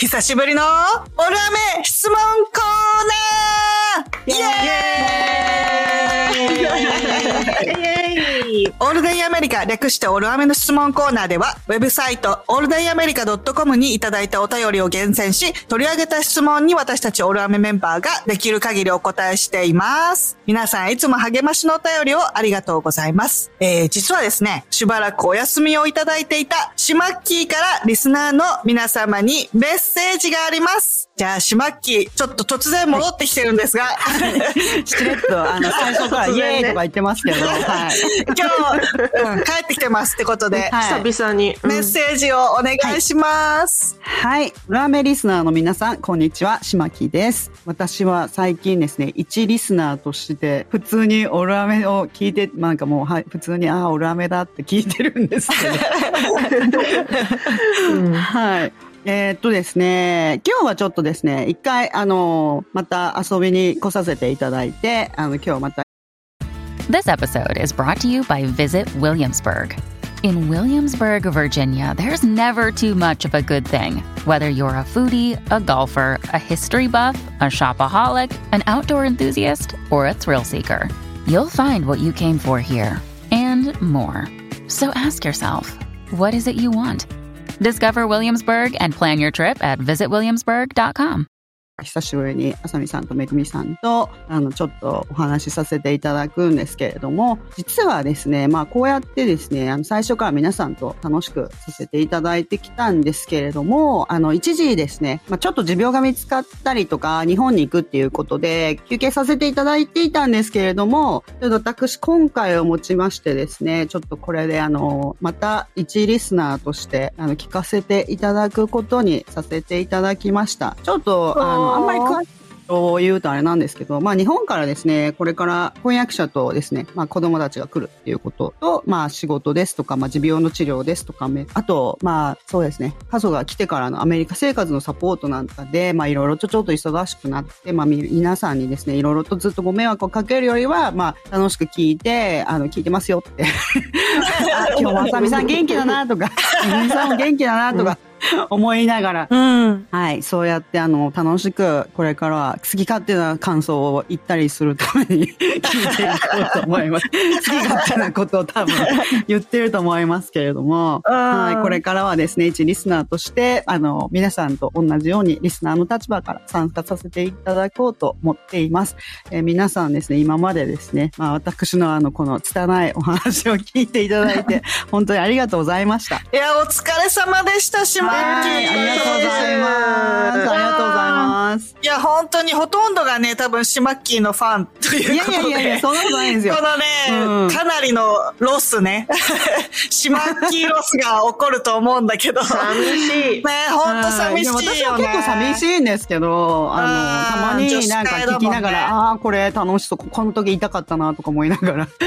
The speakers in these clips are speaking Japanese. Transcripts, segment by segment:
久しぶりのオルアメ質問コーナー。イエーイオールデイアメリカ略してオールアメの質問コーナーでは、ウェブサイトオールデイアメリカ .com にいただいたお便りを厳選し、取り上げた質問に私たちオールアメメンバーができる限りお答えしています。皆さんいつも励ましのお便りをありがとうございます。えー、実はですね、しばらくお休みをいただいていたシマッキーからリスナーの皆様にメッセージがあります。じゃあ、シマッキー、ちょっと突然戻ってきてるんですが、しれっと、あの、最初からイエーイとか言ってますけど、はい。今日、うん帰ってきてますってことで、はい久々に。メッセージをお願いします。はい。ラーメンリスナーの皆さん、こんにちは。しまきです。私は最近ですね、一リスナーとして、普通にオルアメを聞いて、なんかもう、はい、普通に、ああ、オルアメだって聞いてるんですけど。うんはい。えーっとですね、今日はちょっとですね、一回、あの、また遊びに来させていただいて、あの、今日また This episode is brought to you by Visit Williamsburg. In Williamsburg, Virginia, there's never too much of a good thing. Whether you're a foodie, a golfer, a history buff, a shopaholic, an outdoor enthusiast, or a thrill seeker, you'll find what you came for here and more. So ask yourself, what is it you want? Discover Williamsburg and plan your trip at visitwilliamsburg.com. 久しぶりにあさみさんとめぐみさんとあのちょっとお話しさせていただくんですけれども実はですねまあこうやってですねあの最初から皆さんと楽しくさせていただいてきたんですけれどもあの一時ですね、まあ、ちょっと持病が見つかったりとか日本に行くっていうことで休憩させていただいていたんですけれどもちょっと私今回をもちましてですねちょっとこれであのまた一リスナーとしてあの聞かせていただくことにさせていただきました。ちょっとあのあんまり詳しいことを言うとあれなんですけど、まあ日本からですね、これから翻訳者とですね、まあ子供たちが来るっていうことと、まあ仕事ですとか、まあ持病の治療ですとか、めあと、まあそうですね、家族が来てからのアメリカ生活のサポートなんかで、まあいろいろとちょっと忙しくなって、まあみ皆さんにですね、いろいろとずっとご迷惑をかけるよりは、まあ楽しく聞いて、あの、聞いてますよって。あ今日もあさみさん元気だなとか、みみさんも元気だなとか、思いながら、うん。はい、そうやってあの楽しくこれからは好き勝手な感想を言ったりするために 聞いていこうと思います。好き勝手なことを多分言ってると思いますけれども、はい、これからはですね、一リスナーとしてあの皆さんと同じようにリスナーの立場から参加させていただこうと思っています。えー皆さんですね、今までですね、まあ私のあのこの拙いお話を聞いていただいて本当にありがとうございました。いや、お疲れ様でした、しまっきはい、ありがとうございます。ありがとうございます。いや、本当にほとんどがね、多分シマッキーのファンということで。いやいやいや、そんなことないんですよこ。のね、うんかなりのロスね。シマッキーロスが起こると思うんだけど。寂しい。ね、ほんと寂しいよね。私は結構寂しいんですけど、あの、たまうんになんか聞きながら、女子会だああー、これ楽しそう、ここの時痛かったなとか思いながら。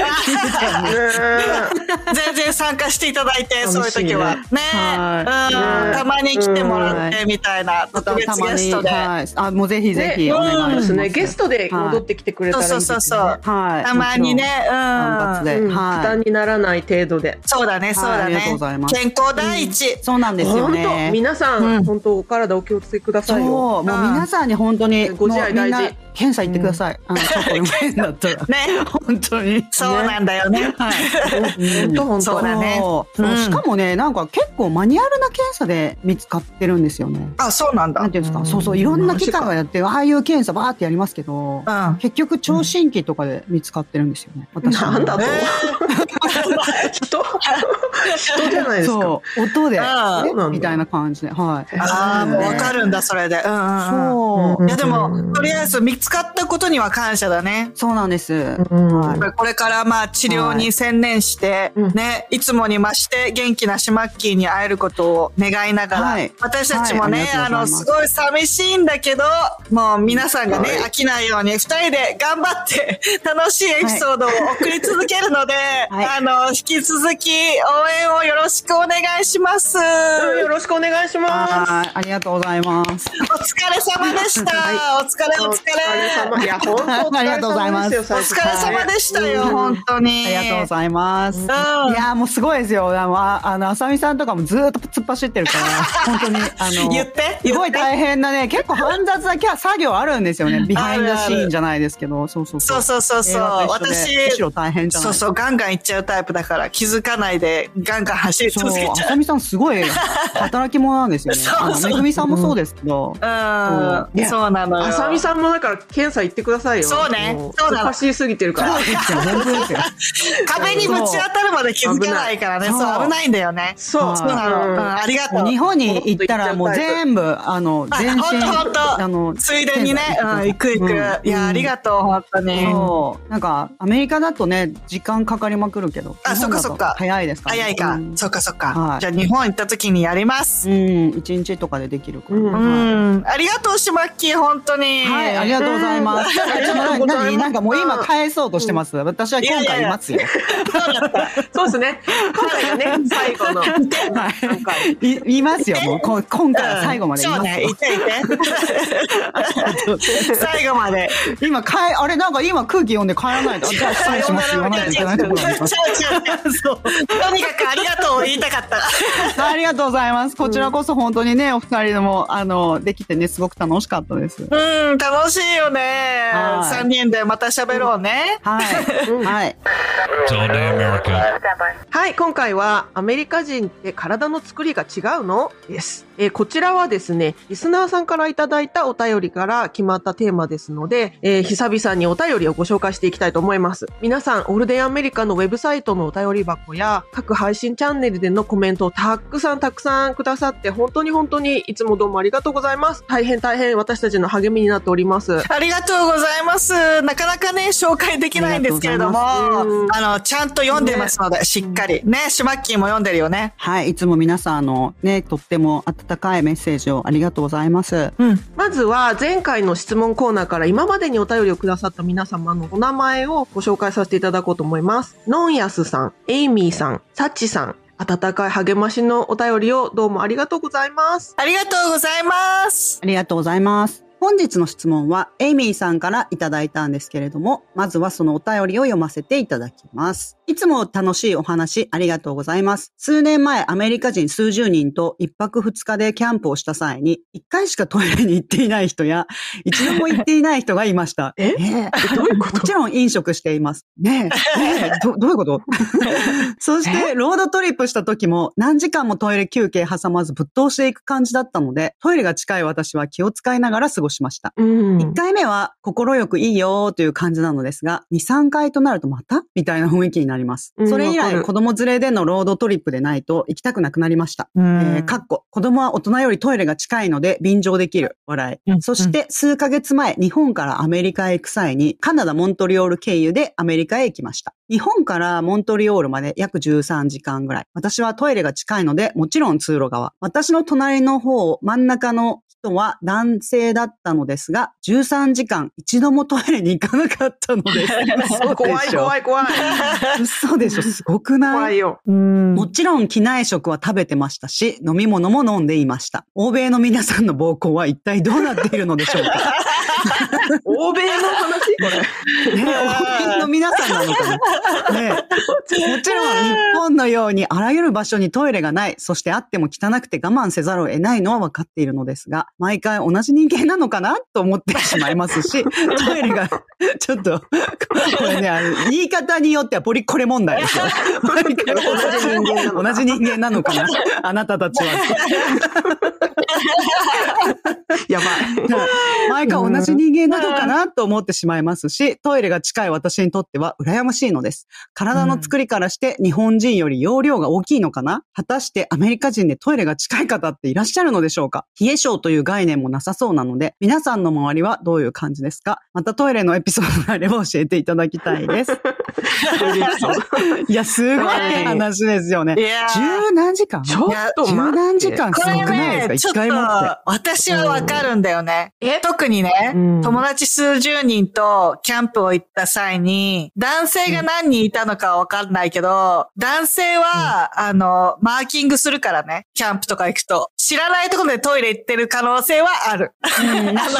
全然参加していただいて、そういう時は。ねはうん。たまに来てもらってみたいな、特別たまに、ゲストで。はい。あ、もうぜひぜひねお願いします。ね。ゲストで戻ってきてくれたそうらいいですね。そうそうそう。はい。たまにね、うん。負はい担。にならない程度で。そうだね、そうだありがとうねございま。す健康第一。そうなんですよ本当ね。皆さうんん、本当お体お気をつけくださそう、いよ。もう皆さんに本当に、ご自愛もうみんな大事検査行ってください。あの、ちょっとでも変だったら。ね。本当に。そうなんだよね。はい。本当本当。そうだねしかもね、なんか結構マニュアルな検査で見つかってるんですよね。あ、そうなんだ。なんていうんですか、うんそうそう、いろんな機関がやって、ああいう検査バーってやりますけど、うん。結局聴診器とかで見つかってるんですよね。私はなんだとえ 人？人じゃないですか。音で、みたいな感じで、はい。ああ、もうわかるんだ、それで。うん。そう。いや、でうも、んとりあえず見つかったことには感謝だね。そうなんです。これからまあ治療に専念して、うん。ね、いつもに増して元気なシマッキーに会えることを願いながら、はい。私たちもね、はいああの、すすごい寂しいんだけど、もう皆さんがね、はい。飽きないように二人で頑張って 楽しいエピソードを送り続けるので、はい。あの、引き続き応演をよろしくお願いします。うんよろしくお願いします。はい、ありがとうございます。お疲れ様でした。お疲れお疲れ。様。いや、本当ありがとうございますお疲れ様でしたよ、本当に。ありがとうございます。んいやーもうすごいですよ。あの、ああの、あさみさんとかもずーっと突っ走ってるから、本当に、あの、言って？すごい大変なね、結構煩雑なキャ作業あるんですよね。ビハインドシーンじゃないですけど、そうそうそうそうそうそう。映画と一緒で私むしろ大変じゃないそうそう、ガンガン行っちゃうタイプだから、気づかないで、ガンガン走りそう、あ続けちゃう。さみさんすごい 働き者なんですよね。そうめぐみさんもそうですけど、うんそうなのよ。あさみさんもだから検査行ってくださいよ。そうねもそうなの走りすぎてるから。壁にぶち当たるまで気づかないからね。そう危ないんだよね。そう。そうなの。ありがとう。日本に行ったらもう全部、あの、あ全身、ほんとほんとあの、ついでにね、うん、行く行く。いや、ありがとう、本当に。そう。なんか、アメリカだとね、時間かかりまくるけど。あそっかそっか早いですからね。早いかう。んそっかそっか。はいじゃあ日本行った時にやります。うん、一日とかでできるから。うんうはいん。ありがとう、しまっきー、本当に。はい、ありがとうございます。うん何なんかもう今返そうとしてます？私は今回いますよ。そうですね。今回がね、最後の。はい今回。いいますよ、もうこ今回は最後までいますね、。いていて。最後まで。今、かえ、あれなんか今空気読んで帰らないと。あじゃあ失礼します。言わないといけないところがあります。そう。とにかくありがとうを言いたかった。ありがとうございます。こちらこそ本当にね、お二人でも、あの、できてね、すごく楽しかったです。うん、楽しいよね。はい三人でまた喋ろうね。はい。はい。はい、今回はアメリカ人って体の作りが違うの？です。えーこちらはですね、リスナーさんからいただいたお便りから決まったテーマですので、えー久々にお便りをご紹介していきたいと思います。皆さん、オールデンアメリカのウェブサイトのお便り箱や各配信チャンネルでのコメントをたくさんたくさんくださって、本当に本当にいつもどうもありがとうございます。大変大変私たちの励みになっております。ありがとうございます。なかなかね、紹介できないんですけれども、あの、ちゃんと読んでますので、しっかり。ね、シュマッキーも読んでるよね。はい。いつも皆さん、あの、ね、とっても温かいメッセージをありがとうございます。うん。まずは前回の質問コーナーから今までにお便りをくださった皆様のお名前をご紹介させていただこうと思います。ノンヤスさん、エイミーさん、サッチさん、温かい励ましのお便りをどうもありがとうございます。ありがとうございます。ありがとうございます。本日の質問は、エイミーさんからいただいたんですけれども、まずはそのお便りを読ませていただきます。いつも楽しいお話ありがとうございます。数年前、アメリカ人数十人と一泊二日でキャンプをした際に、一回しかトイレに行っていない人や、一度も行っていない人がいました。え？ねえ。どういうこもちろん飲食しています。ねえ、ねえ、ど、どういうこと？そして、ロードトリップした時も何時間もトイレ休憩挟まずぶっ通していく感じだったので、トイレが近い私は気を使いながら過ごしました。うん。1回目は心よくいいよーという感じなのですが、2、3回となるとまた？みたいな雰囲気になりますう。んそれ以来子供連れでのロードトリップでないと行きたくなくなりました。うんえーかっこ、子供は大人よりトイレが近いので便乗できる。笑い。うんそして、数ヶ月前、日本からアメリカへ行く際に、カナダ・モントリオール経由でアメリカへ行きました。日本からモントリオールまで約13時間ぐらい。私はトイレが近いので、もちろん通路側。私の隣の方、真ん中の人は男性だったのですが、13時間一度もトイレに行かなかったのです。怖い怖い怖い。嘘でしょ？すごくない？怖いよ。うんもちろん機内食は食べてましたし、飲み物も飲んでいました。欧米の皆さんの膀胱は一体どうなっているのでしょうか？欧米の話？これ。ね、欧米の皆さんなのかな。ね。もちろん日本のようにあらゆる場所にトイレがない、そしてあっても汚くて我慢せざるを得ないのは分かっているのですが、毎回同じ人間なのかなと思ってしまいますし、トイレが、ちょっと、これね、あの言い方によってはポリコレ問題ですよ。毎回同じ人間なの同じ人間なのかな。あなたたちは。やばい。毎回同じ人間なのかなと思ってしまいますし、トイレが近い私にとっては羨ましいのです。体の作りからして日本人より容量が大きいのかな？果たしてアメリカ人でトイレが近い方っていらっしゃるのでしょうか？冷え性という概念もなさそうなので、皆さんの周りはどういう感じですか？またトイレのエピソードがあれば教えていただきたいです。いや、すごい話ですよね。いやー十何時間？ちょっと十。何時間すこれごくないね、ですか？ちょっと一回も私はわかるんだよね。え特特にね、うん友達数十人とキャンプを行った際に、男性が何人いたのかはわかんないけど、男性は、あの、マーキングするからね、キャンプとか行くと。知らないところでトイレ行ってる可能性はある。そ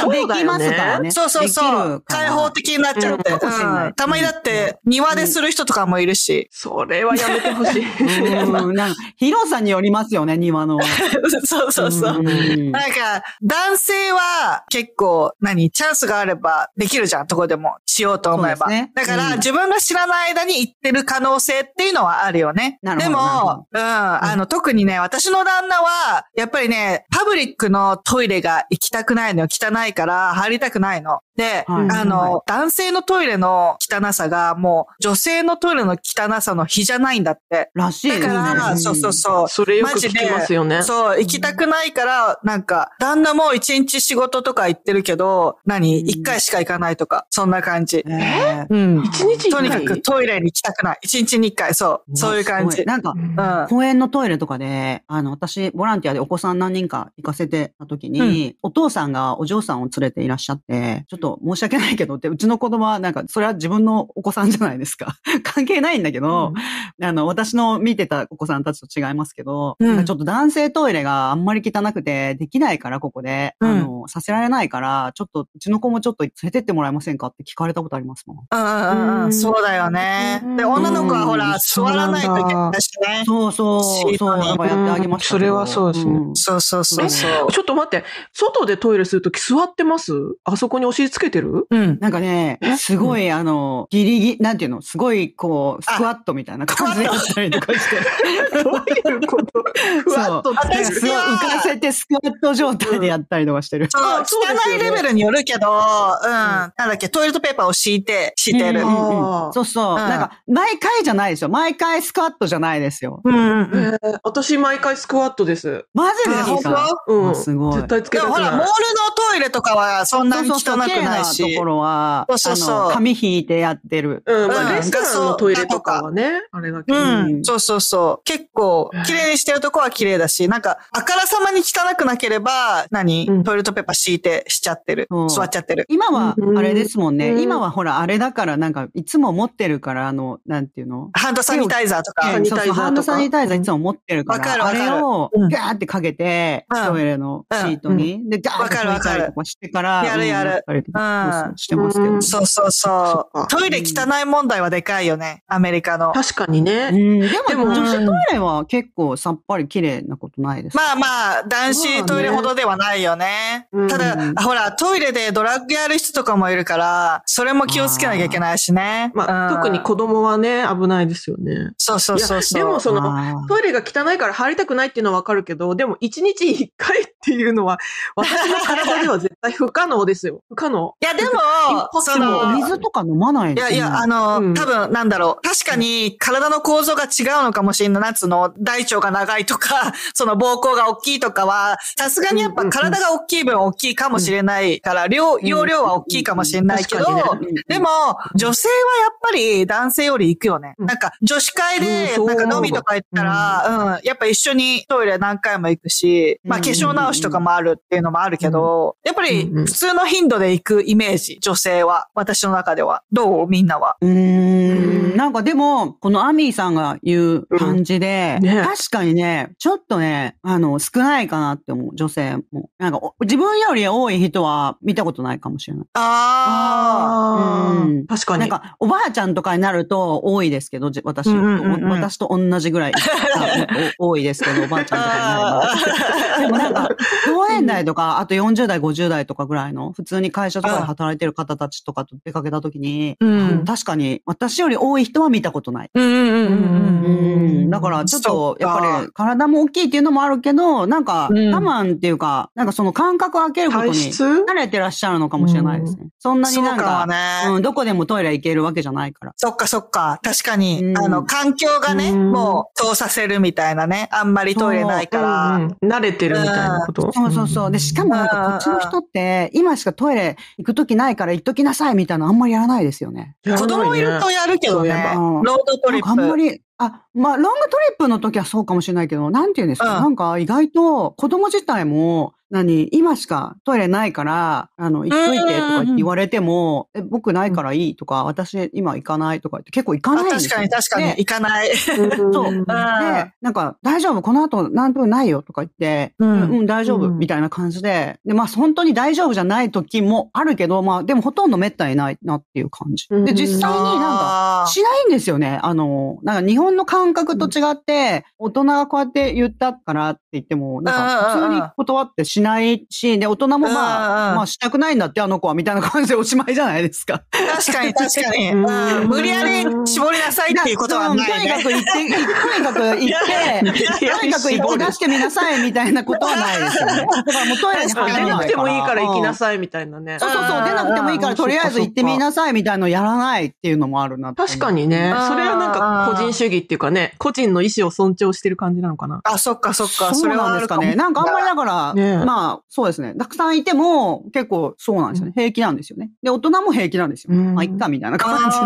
うねできますからね。そうそうそう。開放的になっちゃって。うんたまにだって、庭でする人とかもいるし。それはやめてほしい。うんなんか広さによりますよね、庭の。そうそうそう。んなんか、男性は結構、何、チャンスがあればできるじゃん、どこでもしようと思えば。そうですねだから、うん自分が知らない間に行ってる可能性っていうのはあるよね。なるほどでも、うん、あの、特にね、私の旦那は、やっぱりね、パブリックのトイレが行きたくないのよ。汚いから入りたくないの。で、はいあの、は男性のトイレの汚さがもう女性のトイレの汚さの比じゃないんだって。らしい。だから、そうそうそう。それよく聞きますよね。そう、行きたくないから、なんか、旦那も一日仕事とか行ってるけど、何？一回しか行かないとか、そんな感じ。えうん。一日とにかくトイレに行きたくない。一日に一回、そう。ーそういう感じ。なんか、うん。公園のトイレとかで、あの、私、ボランティアでお子さん何人か行かせてた時に、お父さんがお嬢さんを連れていらっしゃって、ちょっと申し訳ないけどって、うちの子供はなんか、それは自分のお子さんじゃないですか。関係ないんだけど、あの、私の見てたお子さんたちと違いますけど、うん。ちょっと男性トイレがあんまり汚くて、できないから、ここで、うん。あの、させられないから、ちょっと、うちの子もちょっと連れてってもらえませんかって聞かれたことありますもん。うんうんうんうん。そうだよね。で、女の子はほら、座らないといけないしね。そうそう、そう、シートになんかやってあげましそれはそうですね。ん。そうそうそうそう。ちょっと待って、外でトイレするとき座ってます？あそこにお尻つけてる？うん。なんかね、すごい、あの、ギリギリ、なんていうの、すごい、こう、スクワットみたいな感じでやったりとかして。どういうこと？ふわっと浮かせてスクワット状態でやったりとかしてる。そう、汚いレベルによるけど、うん。なんだっけ、トイレットペーパーを敷いて、敷いてる。そうそう。うんなんか、毎回じゃないですよ。毎回スクワットじゃないですよ。うん私毎回スクワットです。マジですか？うん。あすごい絶対つけでもほら。モールのトイレとかはそんなに汚くないし。ところは、そうそうそうあの、紙引いてやってる。うんレストランのトイレとかはね、あれだけど。うん、うん。そうそうそう。結構、綺麗にしてるとこは綺麗だし、なんか、あからさまに汚くなければ、何、うん。トイレットペーパー敷いてしちゃってる。そう座っちゃってる。今はうん、あれですもんね。うん。今はほら、あれだから、なんか、いつも持ってるから、あの、なんていうの？ハンドサニタイザーとか。そうそうハンドサニタイザーいつも持ってるから、わかかる。あれをうんガーってかけて、うん。トイレのシートに、で、ガーって拭いたりとかしてから、やるやる。そうそうしてますけど。うん。そうそうそそうトイレ汚い問題はでかいよね。アメリカの。確かにね。うん、でも、女子トイレは結構さっぱり綺麗なことないです。まあまあ、男子トイレほどではないよね。まあねただ、うんほら、トイレでドラッグやる人とかもいるから、それも気をつけなきゃいけないしね。まあ、うん特に子供はね、危ないですよね。そうそうそうでもその、トイレが汚いから入りたくないっていうのはわかるけど、でも一日一回っていうのは、私の体では絶対不可能ですよ。不可能。いや、でも、その、お水とか飲まないいやいや、あの、の、うん。多分、なんだろう。確かに、体の構造が違うのかもしれな。い。なんつうの、大腸が長いとか、その膀胱が大きいとかは、さすがにやっぱ体が大きい分大きいかもしれないから、量、容量は大きいかもしれないけど、でも、女性はやっぱり男性より行くよね。うん。なん。か、女子会でなん。か飲みとか行ったら、うん、やっぱ一緒にトイレ何回も行くし、まあうん。化粧直しとかもあるっていうのもあるけど、やっぱり普通の頻度で行くイメージ、女性は。私の中では。どう？みんなは。うーん。なんかでも、このアミーさんが言う感じで、うんね確かにね、ちょっとね、あの、少ないかなって思う、女性も。なんか、お自分より多い人は見たことないかもしれない。ああーうん確かに。なんか、おばあちゃんとかになると多いですけど、じ私、うんうんうん私と同じぐらい多いですけど、おばあちゃんとかになれば。でもなんか、同年代とか、あと40代、50代とかぐらいの、普通に会社とかで働いてる方たちとかと出かけたときに、あ。うん。確かに、私より多い人は見たことない。うんうんうんうんううん。ん。だから、ちょっそとやっぱり、体も大きいっていうのもあるけど、なんか、うん我慢っていうか、なんかその感覚を開けることに慣れてらっしゃるのかもしれないですね。そんなにそうなんか。うん、どこでもトイレ行けるわけじゃないから。そっかそっか。確かに、うんあの、環境がね、うんもう、通させるみたいなね。あんまりトイレないから。うんうん慣れてるみたいなこと？そうそうそう。で、しかもなんかこっちの人って、今しかトイレ行くときないから行っときなさいみたいなのあんまりやらないですよね。子供いるとやるけどね。そういえばうん。ロードトリなんかあんまップ。り、あ、まあ、ロングトリップの時はそうかもしれないけど、なんて言うんですか、うん。なんか意外と子供自体も、何、今しかトイレないから、あの、行っといてとか言われても、え、僕ないからいいとか、私今行かないとか言って結構行かあないんですよ。確かに確かに。で行かない。そう。ん。で、なんか、大丈夫？この後何分ないよとか言って、ううんん、大丈夫？うん。みたいな感じで、で、まあ本当に大丈夫じゃない時もあるけど、まあでもほとんど滅多にないなっていう感じ。うん。で、実際になんか、しないんですよね。あの、なんか日本の感覚と違って、大人がこうやって言ったから言っても、なんか普通に断ってしないし、で、大人もまあ、まあしたくないんだってあの子はみたいな感じでおしまいじゃないですか。確かに確かに。無理やり絞りなさいっていうことはないとにかね。く言って、とにかく言って、とにかく言って出してみなさいみたいなことはないですよね。だからもうトイレに入れない出なくてもいいから行きなうんさいみたいなね。そうそうそう、出なくてもいいからとりあえず行ってみなさいみたいなのやらないっていうのもあるな確かにね。それはなんか個人主義っていうかね、個人の意思を尊重してる感じなのかな。あ、そっかそっか。それはあるかもなんですかね。なんかあんまりだから、まあ、そうですね。たくさんいても、結構そうなんですよね。平気なんですよね。で、大人も平気なんですよ。うんまあ、いっか、みたいな感じで。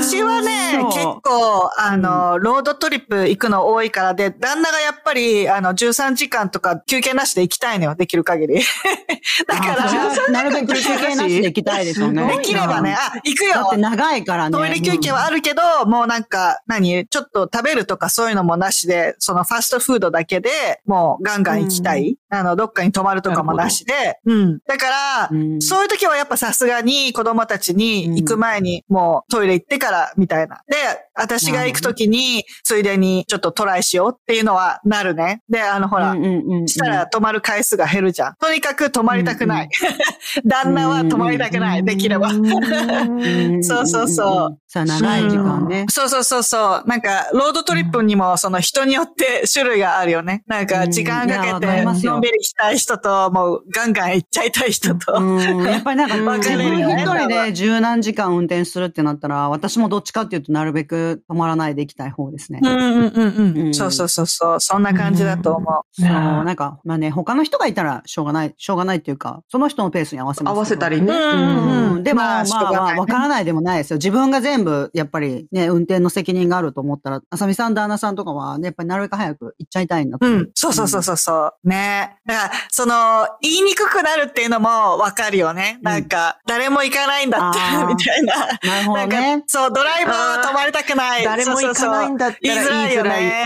うちはね、結構、あの、ロードトリップ行くの多いからで、旦那がやっぱり、あの、13時間とか休憩なしで行きたいのよ、できる限り。だから、はなるべく休憩なしで行きたいですよね。できればね、あ、行くよだって長いからね。トイレ休憩はあるけど、もうなんか、何ちょっと食べるとかそういうのもなしで、そのファストフードだけで、もうガンガン行きたい。あの、どっかに泊まるとかもなしで。うん。だから、うんそういう時はやっぱさすがに子供たちに行く前にもうトイレ行ってからみたいな。で、私が行く時についでにちょっとトライしようっていうのはなるね。で、あのほら、うんうんうんうんしたら泊まる回数が減るじゃん。とにかく泊まりたくない。旦那は泊まりたくない。できれば。うんそうそうそう。さあ、長い時間ね。そうそうそうそう。なんか、ロードトリップにも、その人によって種類があるよね。なんか、時間かけて、のんびりしたい人と、もう、ガンガン行っちゃいたい人と。うんやっぱりなんか、自分一人で十何時間運転するってなったら、私もどっちかっていうと、なるべく止まらないで行きたい方ですね。うんうんうんう。うんんそうそうそうそう。そんな感じだと思う。そう、なんか、まあね、他の人がいたらしょうがない、しょうがないっていうか、その人のペースに合わせます。合わせたりね。うん。でも、まあ、わからないでもないですよ。自分が全部、やっぱりね、運転の責任があると思ったら、あさみさん、旦那さんとかは、ね、やっぱりなるべく早く行っちゃいたいんだうん。そうそうそうそうそう。ね。だから、その、言いにくくなるっていうのもわかるよね。なんか、誰も行かないんだって みたいな。なるほどねか。そう、ドライバーは止まりたくない。誰も行かないんだったらそうそうそう言いづらいよね。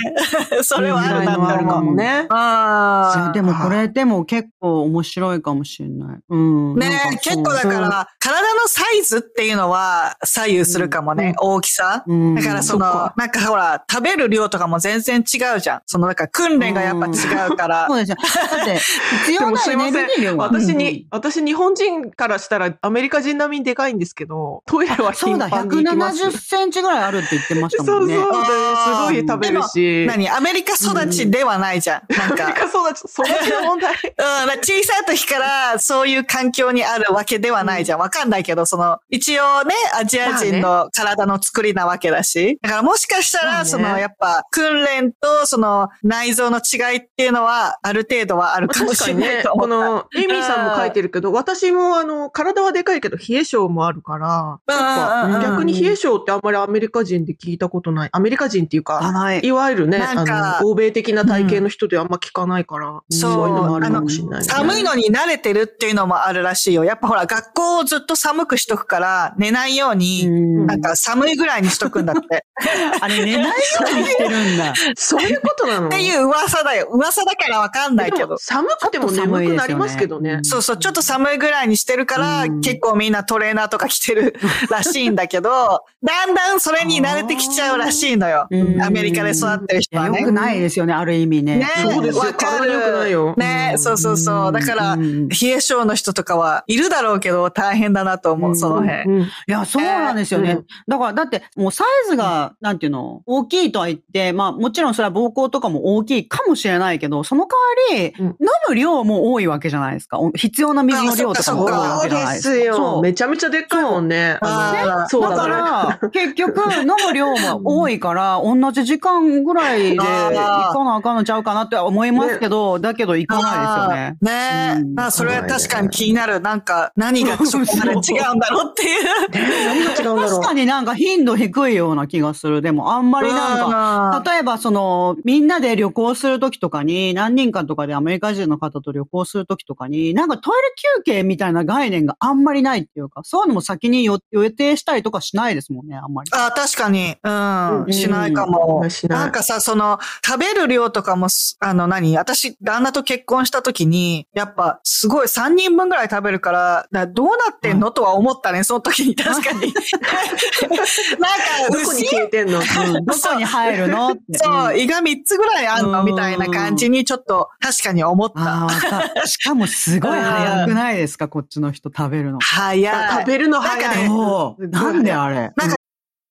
それはあるなって言いづらいのはあるか思う。もね。ああ。でもこれでも結構面白いかもしれない。うん。ね結構だから、体のサイズっていうのは左右するかもね、大きさ。うんだからそのそなんかほら、食べる量とかも全然違うじゃん。その、なんか訓練がやっぱ違うからそう。ですよ。だって、必で要なエネ。ルギー。私うんに、私日本人からしたらアメリカ人並みにでかいんですけど、トイレは頻そうだ、繁に行きます。170センチぐらいあるって言ってましたそうそう。もんね。ですごい食べるし。何？アメリカ育ちではないじゃん。なんか。アメリカ育ち、育ちの問題。うん、小さい時からそういう環境にあるわけではないじゃん。わかんないけど、その、一応ね、アジア人の体の作りなわけだし。だからもしかしたら、その、やっぱ、訓練と、その、内臓の違いっていうのは、ある程度はあるかもしれないね、と思った。この、エイミーさんも書いてるけど、私もあの、体はでかいけど、冷え性もあるから、逆に冷え性ってあんまりアメリカ人で聞いたことない。アメリカ人っていうか、い。いわゆるね、あの、欧米的な体型の人であんま聞かないから、そういうのもあるかもしれない、ね。寒いのに慣れてるっていうのもあるらしいよ。やっぱほら、学校をずっと寒くしとくから、寝ないように、うんなんか寒いぐらいにしとくんだって。あれ寝ないようにしてるんだ。そういうことなの？っていう噂だよ。噂だからわかんないけど。寒くても眠くなりますけどね。そうそう、ちょっと寒いぐらいにしてるから、うん結構みんなトレーナーとか着てるらしいんだけど、だんだんそれに慣れてきちゃうらしいのよ。うんアメリカで育ってる人はね。よくないですよね、ある意味ね。ねそうですよわかる。くないよねそうそうそう。だから、うん冷え性の人とかはいるだろうけど、大変だなと思う、うんその辺。うんいや、そうなんですよね。うんだから、だって、もうサイズが、なんていうの、大きいとは言って、まあ、もちろんそれは膀胱とかも大きいかもしれないけど、その代わり、うん飲む量も多いわけじゃないですか。お必要な水の量とかも多いわけじゃないですか。そうですよ。めちゃめちゃでっかいもんね。そうだね。ら、結局、飲む量も多いから、同じ時間ぐらいで行かなあかんのちゃうかなって思いますけど、だけど行かないですよね。ねえ。うんまあ、それは確かに気になる。なんか、何が違うんだろうっていう。何が違うんだろうになんか頻度低いような気がする。でもあんまりなんか、か例えばその、みんなで旅行するときとかに、何人かとかでアメリカ人の方と旅行するときとかに、なんかトイレ休憩みたいな概念があんまりないっていうか、そういうのも先に予予定したりとかしないですもんね、あんまり。あ確かに。うん。うんしないかも。しないなんかさ、その、食べる量とかもす、あの何、私、旦那と結婚した時に、やっぱ、すごい3人分ぐらい食べるから、だどうなってんの？とは思ったね、その時に。確かに。なんか、どこに消えてんの？うんどこに入るの？って。そう、ん胃が3つぐらいあんのうんみたいな感じに、ちょっと、確かに思った。ああ、わか しかもすごい早くないですか、こっちの人食べるの。早い。食べるの早い。そう。なんであれ？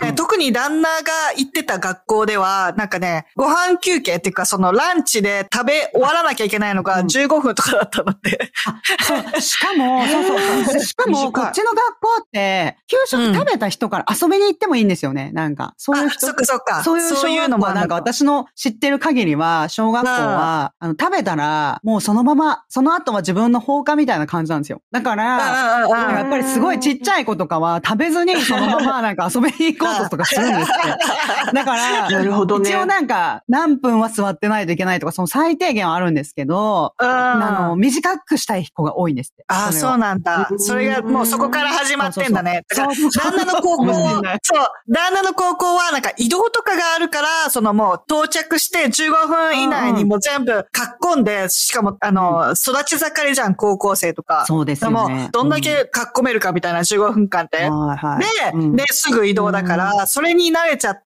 ね特に旦那が行ってた学校では、なんかね、ご飯休憩っていうか、そのランチで食べ終わらなきゃいけないのが15分とかだったんだって。そう、しかも、そうそうそう。しかも、こっちの学校って、給食食べた人から遊びに行ってもいいんですよね。なんか、そういうあ、人そっかそっか。そういう小そういう学校はなんか。私の知ってる限りは、小学校は、あの、食べたら、もうそのまま、その後は自分の放課みたいな感じなんですよ。だから、うんうんうんうんやっぱりすごいちっちゃい子とかは食べずにそのままなんか遊びに行こうとかするんですって。だから、なるほどね一応なんか何分は座ってないといけないとか、その最低限はあるんですけど、うんあの、短くしたい子が多いんですって。ああ、そうななんだ。それがもうそこから始まってんだね。そうそうそう旦那の高校そう旦那の高校はなんか移動とかがあるから、そのもう到着して15分以内にもう全部かっこんで、しかもあの、育ち盛りじゃん、高校生とか。そうですよねもうどんだけかっこめるかみたいな15分間って。で、うんで、すぐ移動だから、それに慣れちゃって、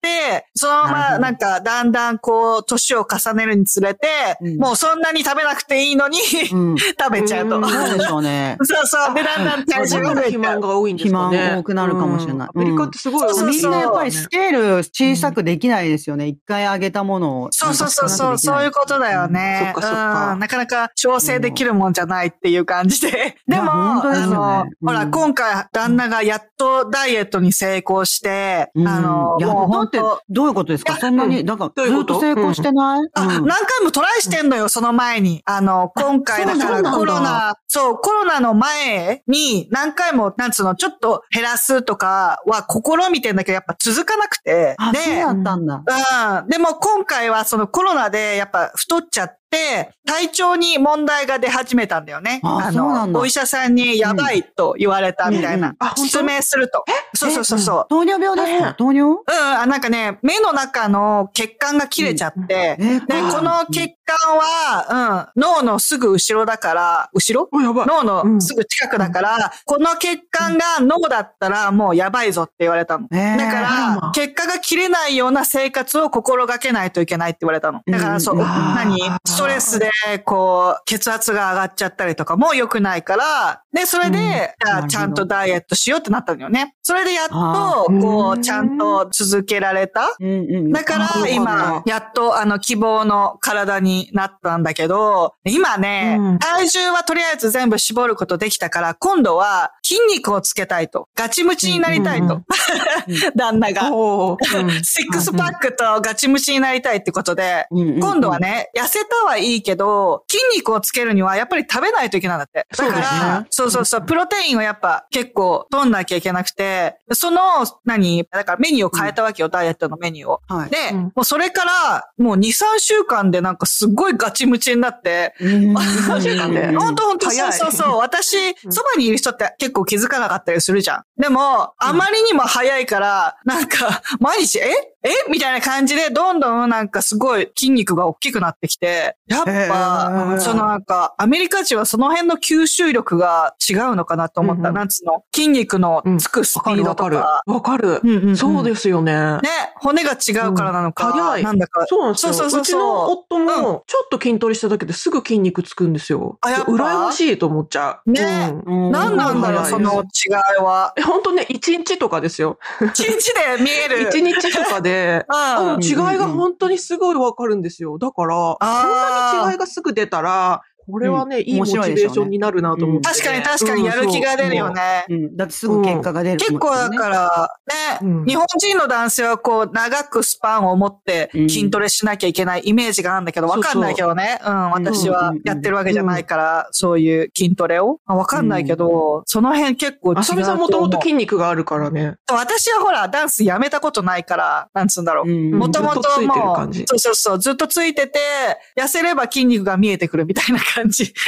そのままなんかだんだんこう、年を重ねるにつれて、うんもうそんなに食べなくていいのに、うん。食べちゃうと。うんそうでしょうね。そうそう。で、だんだん体重が増え肥て。満が多いんですかね。肥満多くなるかもしれないうんアメリカってすごい多いそうそうみんなやっぱりスケール小さくできないですよね。一回上げたものを。そうそうそうそう、そういうことだよね。そっかそっかうんなかなか調整できるもんじゃないっていう感じで。でも、あの、うんほら、今回、旦那がやっとダイエットに成功して、うんあの、いや、もうだってどういうことですか？そんなに、なんか、ずっと成功してない？あ、うん何回もトライしてんのよ、その前に。あの、今回だからコロナ、そう、コロナの前に何回も、なんつうの、ちょっと減らすとかは試みてんだけど、やっぱ続かなくて。あ、そうだったんだ。うん。でも今回はそのコロナでやっぱ太っちゃって、体調に問題が出始めたんだよね。あそうなんだ。お医者さんにやばいと言われたみたいな。失明すると。そうそうそうそう。糖尿病ですか？糖尿？うん、あ、なんかね、目の中の血管が切れちゃって、えで、この血管は、うん、脳のすぐ後ろだから、後ろ？お、やばい。脳のすぐ近くだから、この血管が脳だったらもうやばいぞって言われたの。えーだかあらまら、血管が切れないような生活を心がけないといけないって言われたの。だから、そう、うん何？ストレスで、こう、血圧が上がっちゃったりとかも良くないから、で、それで、うんじゃあちゃんとダイエットしようってなったのよね。それでやっと、こう、うんちゃんと続けられた。うんうん。だから今、やっとあの希望の体になったんだけど、今ね、うん体重はとりあえず全部絞ることできたから、今度は筋肉をつけたいと。ガチムチになりたいと。旦那が。シックスパックとガチムチになりたいってことで、うんうんうん今度はね、痩せたはいいけど、筋肉をつけるにはやっぱり食べないといけないんだって。だから、ねそうそうそう、プロテインをやっぱ結構取んなきゃいけなくて、その、何？だからメニューを変えたわけよ、ダイエットのメニューを。はい。で、うんもうそれから、もう2、3週間でなんかすっごいガチムチになって、うん3週間でほんとほんと、そうそうそう。私、そばにいる人って結構気づかなかったりするじゃん。でも、あまりにも早いから、なんか、毎日、え？え？みたいな感じで、どんどんなんかすごい筋肉が大きくなってきて、やっへぱー、そのなんか、アメリカ人はその辺の吸収力が違うのかなと思った。うんうんなんつうの、筋肉のつくスピードとか。わかるわかる。うんうんうんそうですよね。ね、骨が違うからなのか、うん早いなんだか。そうなんですよ。そうそうそうちの夫も、ちょっと筋トレしただけですぐ筋肉つくんですよ。あやっぱ？羨ましいと思っちゃう。ねうんうん何なんだろう、その違いは。え、本当ね、1日とかですよ。一日で見える。1日とかで、うん。違いが本当にすごいわかるんですよ。だから、こんなに違いがすぐ出たら、これはね、いいモチベーションになるなと思って、確かに確かにやる気が出るよ。ね。うん。だってすぐ結果が出る、結構だから、ね、うん日本人の男性はこう、長くスパンを持ってうん筋トレしなきゃいけないイメージがあるんだけど、わかんないけどね。うん、私はやってるわけじゃないから、そういう筋トレを。あわかんないけど、その辺結構違うあさみさんもともと筋肉があるからね。私はほら、ダンスやめたことないから、なんつうんだろう。うんもともともうそうそうそう、ずっとついてて、痩せれば筋肉が見えてくるみたいな感じ。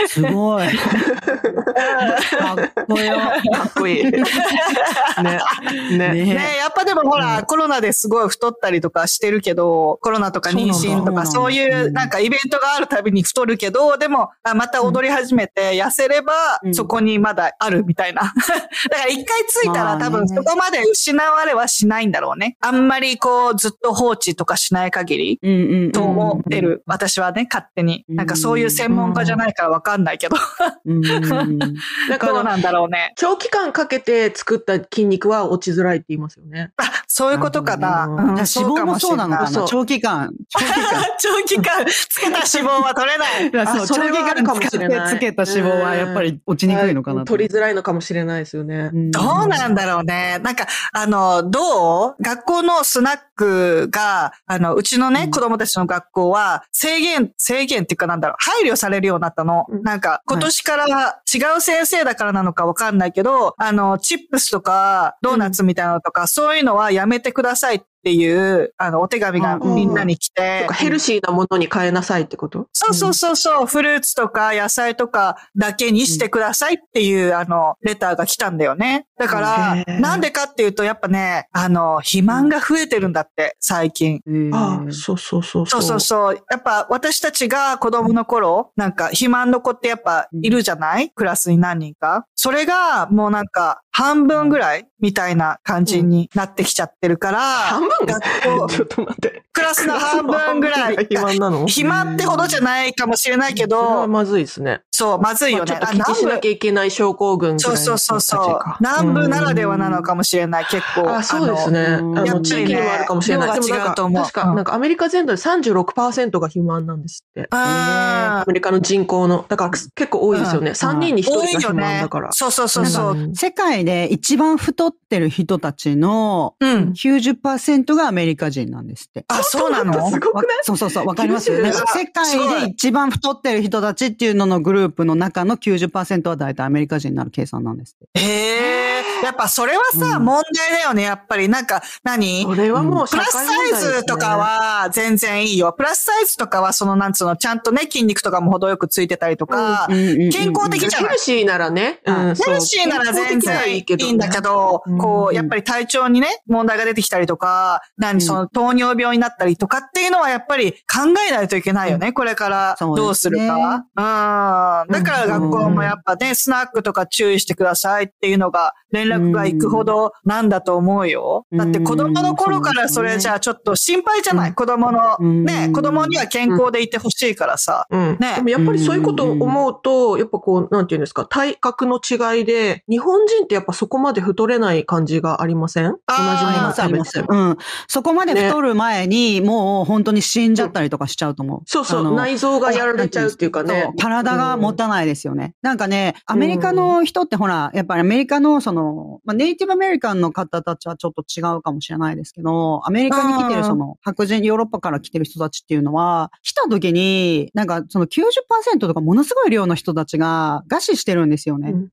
すごい。かっこよ。かっこいい。ね。ね。ねねやっぱでもほら、コロナですごい太ったりとかしてるけど、コロナとか妊娠とか、そそういうなんかイベントがあるたびに太るけど、でも、あまた踊り始めて痩せればう、んそこにまだあるみたいな。だから一回ついたらまあね多分そこまで失われはしないんだろうね。あんまりこう、ずっと放置とかしない限り。うんうんうん。と思ってる。私はね、勝手に。うんなんかそういう専門家じゃないからわかんないけど。なんかどうなんだろうね。長期間かけて作った筋肉は落ちづらいって言いますよね。あ、そういうことかな。脂肪もそうなのかな長期間。長期間。長期間つけた脂肪は取れない。そうあそれはあるかもしれないつけた脂肪はやっぱり落ちにくいのかなと。取りづらいのかもしれないですよね。うんどうなんだろうね。なんか、あの、どう？学校のスナックが、あの、うちのね、うん子供たちの学校は、制限、制限っていうかなんだろう、配慮されるようになったの。うん。なんか、今年から違う先生だからなのかわかんないけど、あの、チップスとか、ドーナツみたいなのとか、そういうのはやめてくださいっていう、あの、お手紙がみんなに来て、とかヘルシーなものに変えなさいってこと？そうそうそうそう、フルーツとか野菜とかだけにしてくださいっていう、あの、レターが来たんだよね。だからなんでかっていうと、やっぱね、あの、肥満が増えてるんだって、最近。あ、そうそうそうそうそうそう。やっぱ私たちが子供の頃、なんか肥満の子ってやっぱいるじゃない？クラスに何人か。それがもうなんか半分ぐらいみたいな感じになってきちゃってるから、半分？学校 ちょっと待って。クラスの半分ぐらい。肥満なの？肥満ってほどじゃないかもしれないけそれはど、まずいですね。そう、まずいよね。まあちょっと気にしなきゃいけない症候群そいうのそうそうそう。南部ならではなのかもしれない、結構。あ、そうですね。ああの地域にもあるかもしれない。量がでもなんか違うと思う確か、うんなんかアメリカ全土で36%が肥満なんですって。あアメリカの人口の。だから結構多いですよね。うん3人に1人が肥満ねだから。。そうそうそうそう。うん世界で一番太ってる人たちのうん。90%がアメリカ人なんですって。あ、そうなの？すごくない？わそうそうそう、わかりますよね。90なんか世界で一番太ってる人たちっていうののグループの中の90%は大体アメリカ人になる計算なんですって。へえ。やっぱそれはさ、うん。問題だよね、やっぱり。なんか、何？それはもうプラスサイズとかは全然いいよ。プラスサイズとかはそのなんつうの、ちゃんとね、筋肉とかも程よくついてたりとか、健康的じゃないヘルシーならね。うん。ヘルシーなら全然いいんだけど、うんこう、やっぱり体調にね、問題が出てきたりとか、何、その糖尿病になったりとかっていうのはやっぱり考えないといけないよね、これからどうするか。うん。だから学校もやっぱね、スナックとか注意してくださいっていうのが連絡が行くほどなんだと思うよ。だって子供の頃からそれじゃあちょっと心配じゃない？子供の、うんね、子供には健康でいてほしいからさ。うん。ねでもやっぱりそういうことを思うと、やっぱこう、なんていうんですか、体格の違いで、日本人ってやっぱそこまで太れない感じがありません？同じもあーのを食べても。うん。そこまで太る前に、もう本当に死んじゃったりとかしちゃうと思う。そうそう、内臓がやられちゃうっていうかね。体が持たないですよね。なんかね、アメリカの人ってほら、やっぱりアメリカのその、まあ、ネイティブアメリカンの方たちはちょっと違うかもしれないですけど、アメリカに来てるその白人、ヨーロッパから来てる人たちっていうのは、来た時に、なんかその90%とかものすごい量の人たちが餓死してるんですよね。うん。で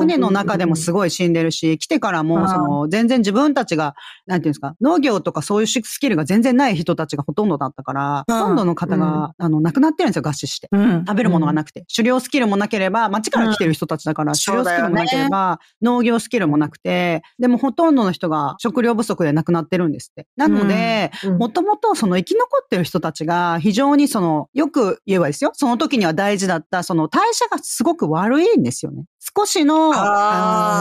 船の中でもすごい死んでるし、来てからあも、ーその、全然自分たちが、なんていうんですか、農業とかそういうスキルが全然ない人たちがほとんどだったから、うん。ほとんどの方が、あの、亡くなってるんですよ、餓死して。うん。食べるものがなくて。狩猟スキルもなければ、街から来てる人たちだから、うん。狩猟スキルもなければ、農業養スキルもなくて、でもほとんどの人が食料不足で亡くなってるんですって。なので、うんもともとその生き残ってる人たちが非常にその、よく言えばですよ、その時には大事だった、その代謝がすごく悪いんですよね。少しの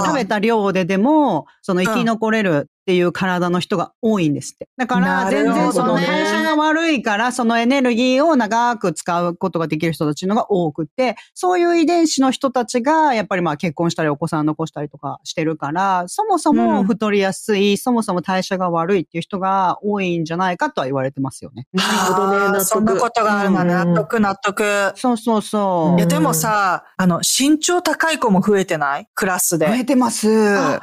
食べた量ででも、その生き残れるっていう体の人が多いんですって。だから、全然その代謝が悪いから、そのエネルギーを長く使うことができる人たちのが多くて、そういう遺伝子の人たちが、やっぱりまあ結婚したりお子さん残したりとかしてるから、そもそも太りやすい、そもそも代謝が悪いっていう人が多いんじゃないかとは言われてますよね。なるほどね、そんなことがあるな、うん納得納得。そうそうそう。いや、でもさ、あの、身長高い子も増えてない？クラスで。増えてます。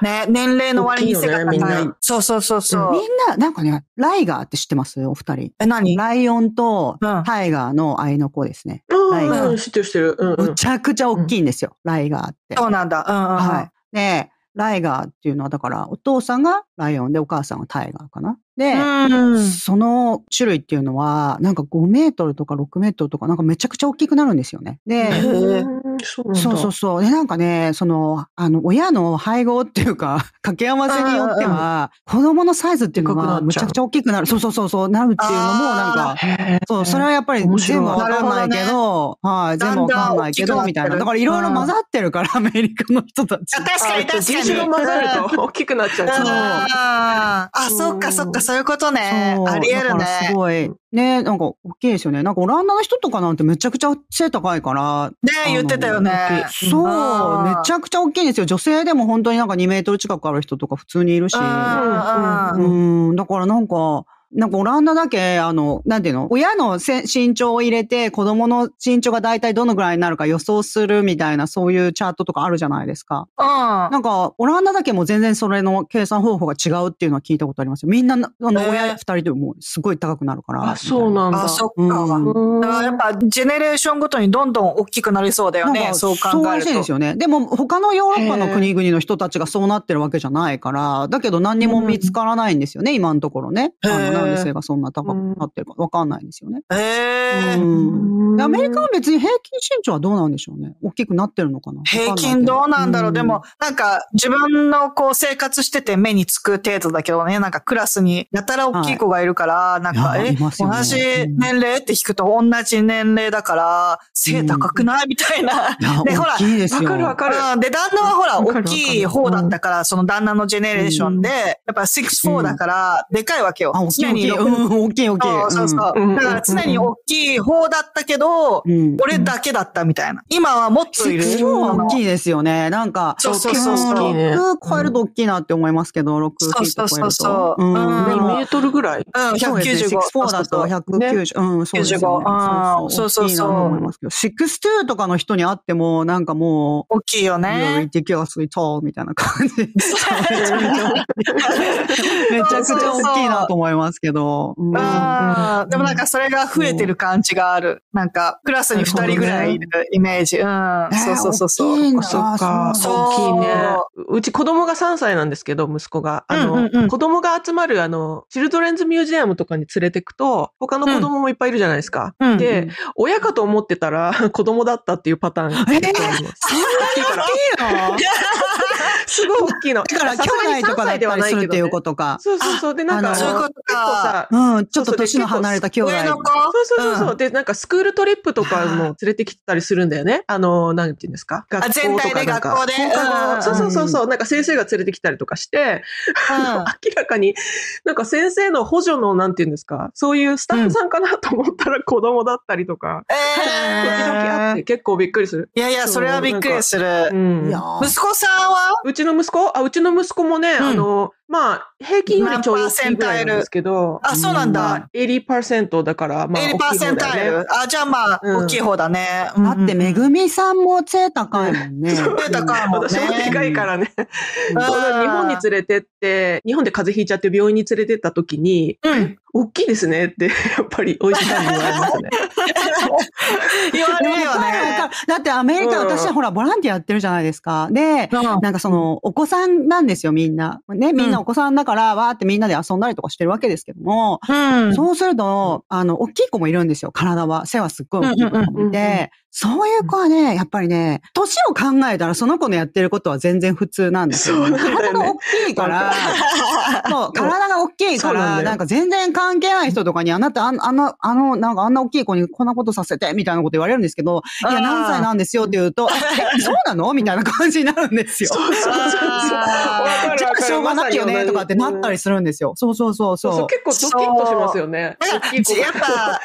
ね、年齢の割に背が大きいそうそうそうそう。みんな、なんかね、ライガーって知ってます？お二人。え、何？ライオンとうんタイガーの愛の子ですね。ライガーうん、知ってる知ってる。うんうん。むちゃくちゃ大きいんですよ、ライガーって。そうなんだ。うんうんうん。はい。で、ライガーっていうのは、だから、お父さんがライオンで、お母さんがタイガーかな。で、うん。その種類っていうのは、なんか5メートルとか6メートルとか、なんかめちゃくちゃ大きくなるんですよね。で、うんそう。そうそう。で、なんかね、その、あの、親の配合っていうか、掛け合わせによっては、子供のサイズっていうのがむちゃくちゃ大きくなる。そうそうそう、そうなるっていうのも、なんか、そう、それはやっぱり全部わかんないけど、はい、全部わかんないけど、みたいな。だからいろいろ混ざってるから、アメリカの人たち。あ確かに確かに。人種が混ざると大きくなっちゃう。あ、そっかそっか、そういうことね。ありえるだからすね。ごい。ね、なんか大きいですよね。なんかオランダの人とかなんてめちゃくちゃ背高いから。ね言ってたよね。そう、うんめちゃくちゃ大きいんですよ。女性でも本当になんか2メートル近くある人とか普通にいるし。うん、だからなんか、なんかオランダだけ、あの、なんていうの？親のせ身長を入れて子供の身長が大体どのぐらいになるか予想するみたいなそういうチャートとかあるじゃないですか。うん。なんか、オランダだけも全然それの計算方法が違うっていうのは聞いたことありますよ。みんな、あの、えー親二人でもすごい高くなるから。あ、そうなんだ。あ、そっか。うんだからやっぱ、ジェネレーションごとにどんどん大きくなりそうだよね。そう考そうらえると。しいですよね。でも、他のヨーロッパの国々の人たちがそうなってるわけじゃないから、だけど何にも見つからないんですよね、今のところね。あの、なんで性がそんな高くなってるかわかんないんですよね。ええ。アメリカは別に平均身長はどうなんでしょうね。大きくなってるのかな。平均どうなんだろう、でも、、なんか、自分のこう生活してて目につく程度だけどね、なんかクラスにやたら大きい子がいるから、なんか、え、ね。同じ年齢って聞くと同じ年齢だから、背高くない？みたいな。で ほら。わかるわかる。うん。で、旦那はほら、大きい方だったから、その旦那のジェネレーションで、やっぱ 6'4 だから、でかいわけよ。常に大きい。うん、大きい大きい。そうそうそう。うんだから常に大きい方だったけど、うん。俺だけだったみたいな。今はもっといる。そう大きいですよね。なんか、そうそうそうそう大きいね6超えると大きいなって思いますけど、6フィート超えると。そうそうそううん。うんで2もメートルぐらい？うん、そうですね。195。6-4だと190、うん、そうですよね。95そうそう。大きいなと思いますけど、6-2とかの人に会っても、なんかも大きいよう、You're ね。ridiculously tall みたいな感じ。めちゃくちゃ大きいなと思いますけど。うんあーでもなんかそれが増えてる感じがある。なんか、クラスに二人ぐらいいるイメージ。うん。そうそうそうそう。そっか、そう大きいね。うち子供が3歳なんですけど、息子が。あの、うんうんうん子供が集まる、あの、チルドレンズミュージアムとかに連れてくと、他の子供もいっぱいいるじゃないですか。うんで、親かと思ってたら、子供だったっていうパターンが結構あります。大きいから。すごい大きいの。だから、兄弟とかだったりするっていうことか。そうそうそう。で、なんか、あそういうこと結構さ、うん、ちょっと年の離れた兄弟。上の子そうそうそうで、なんかスクールトリップとかも連れてきたりするんだよね。あの、なんていうんですか？学校と全体で学校で？そうそうそうそう。なんか先生が連れてきたりとかして、明らかに、なんか先生の補助の、なんていうんですか？そういうスタッフさんかなと思ったら子供だったりとか、え時々あってー結構びっくりする。いやいや、それはびっくりすうる。んいや。ー息子さんは？うちの息子？あ、うちの息子もね、んあの、まあ、平均よりちょい大きいぐらいなんですけど、あ、そうなんまだあ。80%だから、まあ、80%ね。ルあ、じゃあまあ、うん大きい方だね。だって、めぐみさんも背高いもんね。背高いもんね私もでかいからね。うん日本に連れてって、日本で風邪ひいちゃって病院に連れてった時に、うん。大きいですねって、やっぱりお医者さんに言われますね。言われるよねだってアメリカ、うん私はほら、ボランティアやってるじゃないですか。で、なんかその、お子さんなんですよ、みんな。ね、みんなお子さんだから、わーってみんなで遊んだりとかしてるわけですけども、うん。そうすると、あの、大きい子もいるんですよ、体は。背はすっごい大きい子もいて、そういう子はね、やっぱりね、年を考えたらその子のやってることは全然普通なんですよ、ね。体が大きいから、そう、体が大きいから、なんか全然関係ない人とかに、あなた、あんあの、あの、なんかあんな大きい子にこんなことさせて、みたいなこと言われるんですけど、いや、何歳なんですよって言うと、え、そうなの？みたいな感じになるんですよ。そうそうそうそう。じゃあしょうがないよね、とかってなったりするんですよ。そうそうそうそう。結構ドキッとしますよね。やっぱ、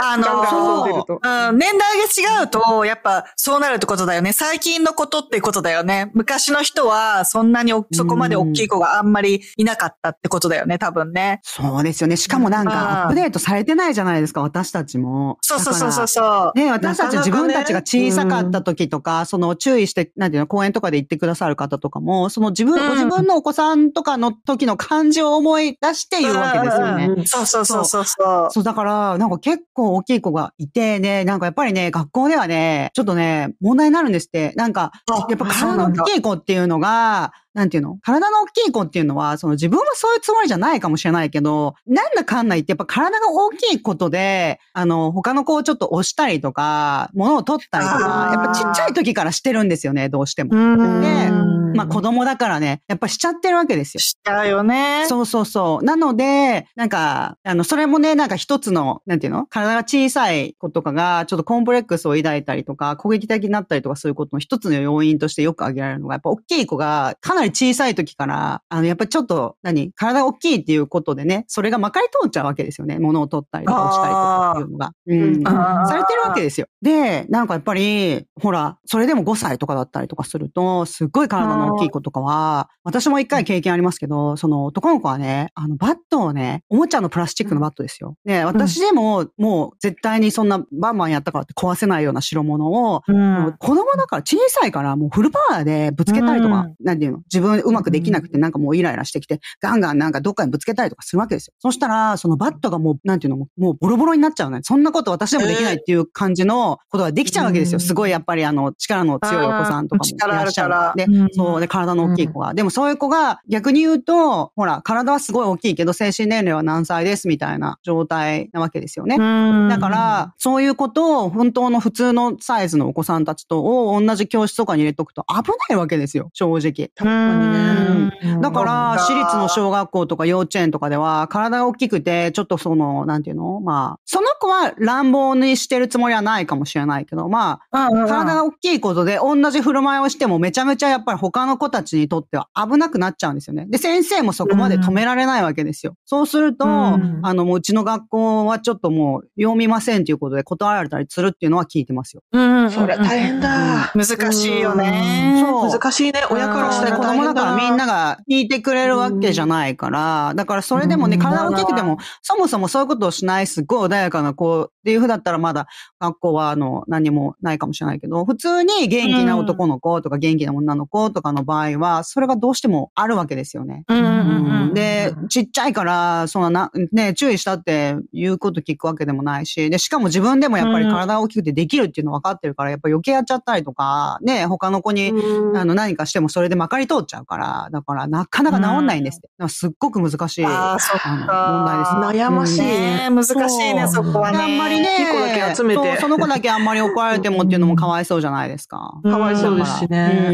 あの年代が違うと、やっぱそうなるってことだよね。最近のことってことだよね。昔の人は、そんなにおそこまで大きい子があんまりいなかったってことだよね、多分ね。そうですよね。しかもなんうんか、アップデートされてないじゃないですか、私たちも。そうそうそうそうう。そう。ね、私たち自分たちが小さかった時とか、その注意して、なんていうの、公園とかで行ってくださる方とかも、その自分、うんご自分のお子さんとかの時の感じを思い出して言うわけですよね。そうそうそうそう。そう、だから、なんか結構大きい子がいてね、なんかやっぱりね、学校ではね、ちょっとね、問題になるんですって。なんか、やっぱ体の大きい子っていうのが、なんていうの？体の大きい子っていうのは、その自分はそういうつもりじゃないかもしれないけど、なんだかんだ言ってやっぱ体が大きいことで、あの、他の子をちょっと押したりとか、物を取ったりとかやっぱちっちゃい時からしてるんですよね、どうしても。うん。でまあ子供だからね、やっぱしちゃってるわけですよ。しちゃうよね。そうそうそう。なので、なんか、あの、それもね、なんか一つの、なんていうの？体が小さい子とかが、ちょっとコンプレックスを抱いたりとか、攻撃的になったりとかすることの一つの要因としてよく挙げられるのが、やっぱ大きい子が、かなり小さい時から、あの、やっぱりちょっと、何？体が大きいっていうことでね、それがまかり通っちゃうわけですよね。物を取ったりとか押したりとかっていうのが。うん。されてるわけですよ。で、なんかやっぱり、ほら、それでも5歳とかだったりとかすると、すっごい体の大きい子とかは、私も一回経験ありますけど、その男の子はね、あの、バットをね、おもちゃのプラスチックのバットですよ。ね、私でも、もう絶対にそんなバンバンやったからって壊せないような代物を、うん。子供だから小さいからもうフルパワーでぶつけたりとか、うんなんていうの自分うまくできなくてなんかもうイライラしてきて、ガンガンなんかどっかにぶつけたりとかするわけですよ。そしたら、そのバットがもう、なんていうのもうボロボロになっちゃうね。そんなこと私でもできないっていう感じのことができちゃうわけですよ。うんすごいやっぱりあの力の強いお子さんとかもいらっしゃる。であー力あるからうんそう、で、体の大きい子が。でもそういう子が逆に言うと、ほら、体はすごい大きいけど精神年齢は何歳ですみたいな状態なわけですよね。だから、そういうことを本当の普通のサイズのお子さんたちとを同じ教室とかに入れとくと危ないわけですよ、正直。確かにね。だから、私立の小学校とか幼稚園とかでは、体が大きくて、ちょっとその、なんていうの？まあ、その子は乱暴にしてるつもりはないかもしれないけど、まあ、うんうんうん体が大きいことで同じ振る舞いをしてもめちゃめちゃやっぱり他の子たちにとっては危なくなっちゃうんですよね。で、先生もそこまで止められないわけですよ。そうすると、うんあの、もううちの学校はちょっともう読みませんということで断られたりするっていうのは聞いてますよ。うんうんうんそれ大変だ。難しいよね。そう難しいね。親からしたら大変だ。供だからみんなが聞いてくれるわけじゃないから、だからそれでもね、うん体が大きくても、そもそもそういうことをしない、すっごい穏やかな子っていう風だったらまだ学校はあの、何もないかもしれないけど、普通に元気な男の子とか元気な女の子とかの場合は、それがどうしてもあるわけですよね。で、ちっちゃいから、そのな、ね、注意したって言うこと聞くわけでもないし、で、しかも自分でもやっぱり体が大きくてできるっていうの分かってるから、やっぱ余計やっちゃったりとか、ね、他の子に、うんあの、何かしてもそれでまかり通っちゃうから、だからなかなか治んないんですって。だからすっごく難しい、あの問題です。悩ましいね難しいね、そこはね。あんまりね、いい子だけ集めてそうその子だけあんまり怒られてもっていうのもかわいそうじゃないですか。かわいそうですしね。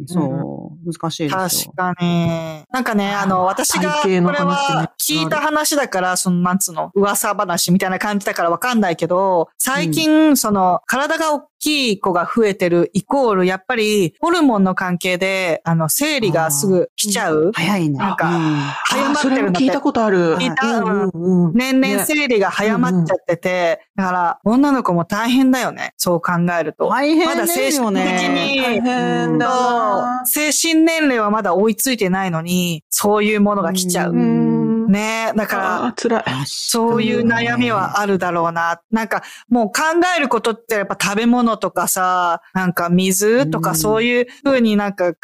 うん、そう、難しいですよ確。かに。なんかね、あの、私が、これは聞いた話だから、その、なんつうの、噂話みたいな感じだからわかんないけど、最近、その、体が大きい子が増えてるイコール、やっぱり、ホルモンの関係で、あの、生理がすぐ来ちゃう。早いね。なんかうん早まってるんだっても聞いた。ことある。聞いたうんうんうん年々ね生理が早まっちゃってて、だから、女の子も大変だよね。そう考えると。大変でまだ精。神的に、大変だな。精神年齢はまだ追いついてないのに、そういうものが来ちゃう。うんねだから。そういう悩みはあるだろうな。なんか、もう考えることってやっぱ食べ物とかさ、なんか水とかうんそういうふうになんか考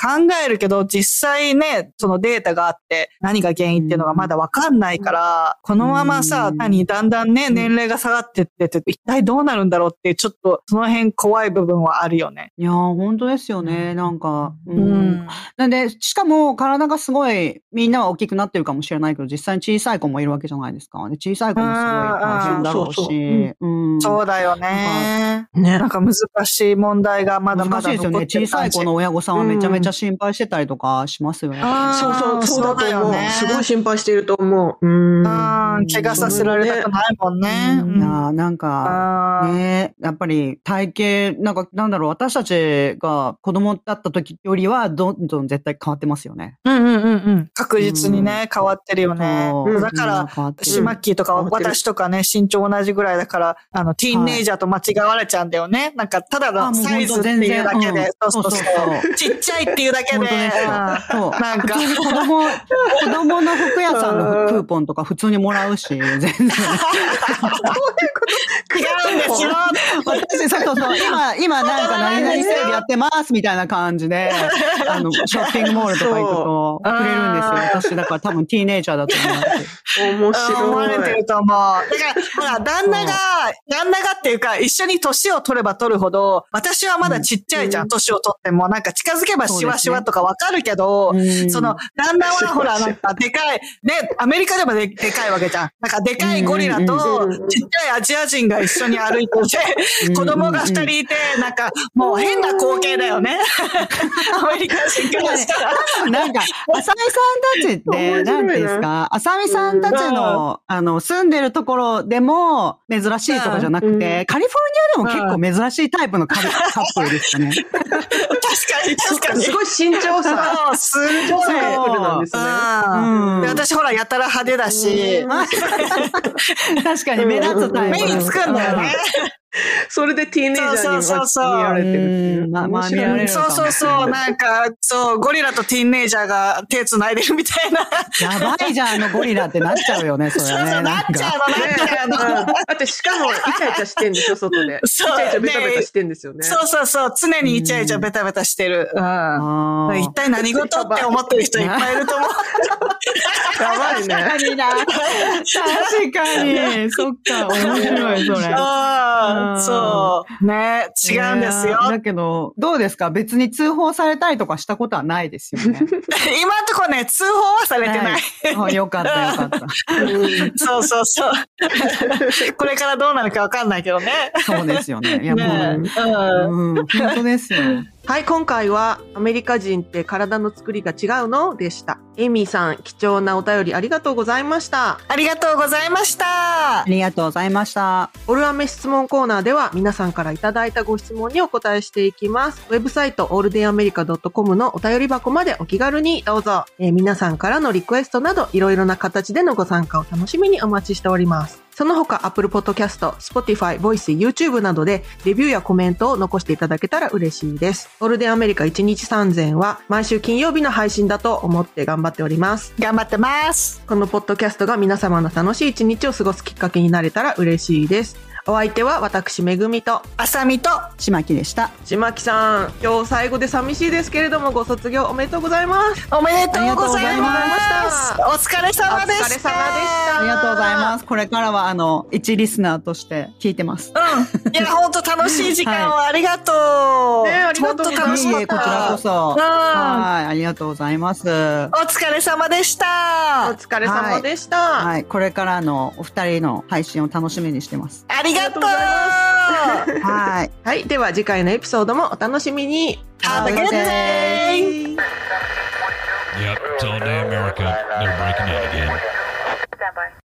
えるけど、実際ね、そのデータがあって何が原因っていうのがまだわかんないから、このままさ、うん何、だんだんね、年齢が下がってってて、一体どうなるんだろうっていう、ちょっとその辺怖い部分はあるよね。いやー、本当ですよね。なんか、ううんん。なんで、しかも体がすごい、みんなは大きくなってるかもしれないけど、実際に小さい子もいるわけじゃないですか。で小さい子もすごい大変だろうし。うんそうだよね。ねなんか難しい問題がまだまだ難しいですよね。小さい子の親御さんはめちゃめちゃ心配してたりとかしますよね。そうそう、そうだと思う。すごい心配していると思う。うん。うん、怪我させられたくないもんね。いやーなんか、ねやっぱり体型、なんか、なんだろう、私たちが子供だった時よりは、どんどん絶対変わってますよね。うんうんうんうん。確実にね、変わってるよね。だから、シマッキーとか私とかね、身長同じぐらいだから、あの、ティーンネイジャーと間違われちゃうんだよね。なんか、ただのサイズっていうだけでそうそううんそう。ちっちゃいっていうだけで。なんか子供、子供の服屋さんのクーポンとか普通にもらうし、全然。違うんですよ。私、そうそうそう、今、今なんか何々セールやってますみたいな感じで、あの、ショッピングモールとか行くとくれるんですよ。私、だから多分ティーネイジャーだと思います。面白い。思われてると思う。だから、ほら、旦那が、旦那がっていうか、一緒に年を取れば取るほど、私はまだちっちゃいじゃん、年を取っても。なんか近づけばシワシワとかわかるけど、うんその、旦那はほら、なんかでかい、ね、アメリカでもででかいわけじゃん。なんかでかいゴリラとうんうんうん、ちっちゃいアジア人が一緒に歩いてて、子供が二人いて、なんか、もう変な光景だよね。アメリカ人からしたら。なんか、浅見さんたちって、面白いななんていうんですか、浅見さんたちの、あの、住んでるところでも珍しいとかじゃなくうんて、カリフォルニアでも結構珍しいタイプのカル カップルですかね。確かに、確かに。すごい身長差。そう、すんごい。カップルなんですね私ほら、やたら派手だし、確かに目立つタイプ。目につくんだよね。それでティーネイジャーにそうそうそうそう見られてるっていううんまあまあ面白い見られるそうそうそう、なんか、そう、ゴリラとティーンネイジャーが手繋いでるみたいな。やばいじゃん、あのゴリラってなっちゃうよね、それね。そうそう、なっちゃうの、なっねちゃうの。だってしかもイチャイチャしてんでしょ、外で。イチそうャイチャベタベタしてんですよね。そうそうそう、常にイチャイチャベタベタしてる。うん。一体何事って思ってる人いっぱいいると思う。やばいね。確かにな。確かに。そっか、面白い、それ。そう。ね、違うんですよ。だけど、どうですか？別に通報されたりとかしたことはないですよね。今んとこね、通報はされてない。あよかった、よかった。そうそうそう。これからどうなるかわかんないけどね。そうですよね。いや、もねう、うん。うん、本当ですよ。はい、今回はアメリカ人って体の作りが違うのでした。エミーさん、貴重なお便りありがとうございました。ありがとうございましたあ。りがとうございました。オルアメ質問コーナーでは皆さんからいただいたご質問にお答えしていきます。ウェブサイトオールデンアメリカ .com のお便り箱までお気軽にどうぞ。えー皆さんからのリクエストなどいろいろな形でのご参加を楽しみにお待ちしております。その他 Apple Podcast、Spotify、Voice、YouTube などでレビューやコメントを残していただけたら嬉しいです。オールデンアメリカ1日3000は毎週金曜日の配信だと思って頑張っております。頑張ってます。このポッドキャストが皆様の楽しい一日を過ごすきっかけになれたら嬉しいです。お相手は私、めぐみと、あさみと、しまきでした。ちまきさん、今日最後で寂しいですけれども、ご卒業おめでとうございます。おめでとうございありがとうございま。ますしたお疲れ様でした。お疲れ様でしたありがとうございます。これからは、あの、一リスナーとして聞いてます。うん。いや、本当楽しい時間を ありがとう。ねありがとう楽しかった。こちらこそ。うんはい、ありがとうございます。お疲れ様でしおた。疲れ様でした。はい、これからのお二人の配信を楽しみにしてます。ありがとう。はい。はい。では次回のエピソードもお楽しみに。Have a good day. Yep, it's all day America. They're breaking in again.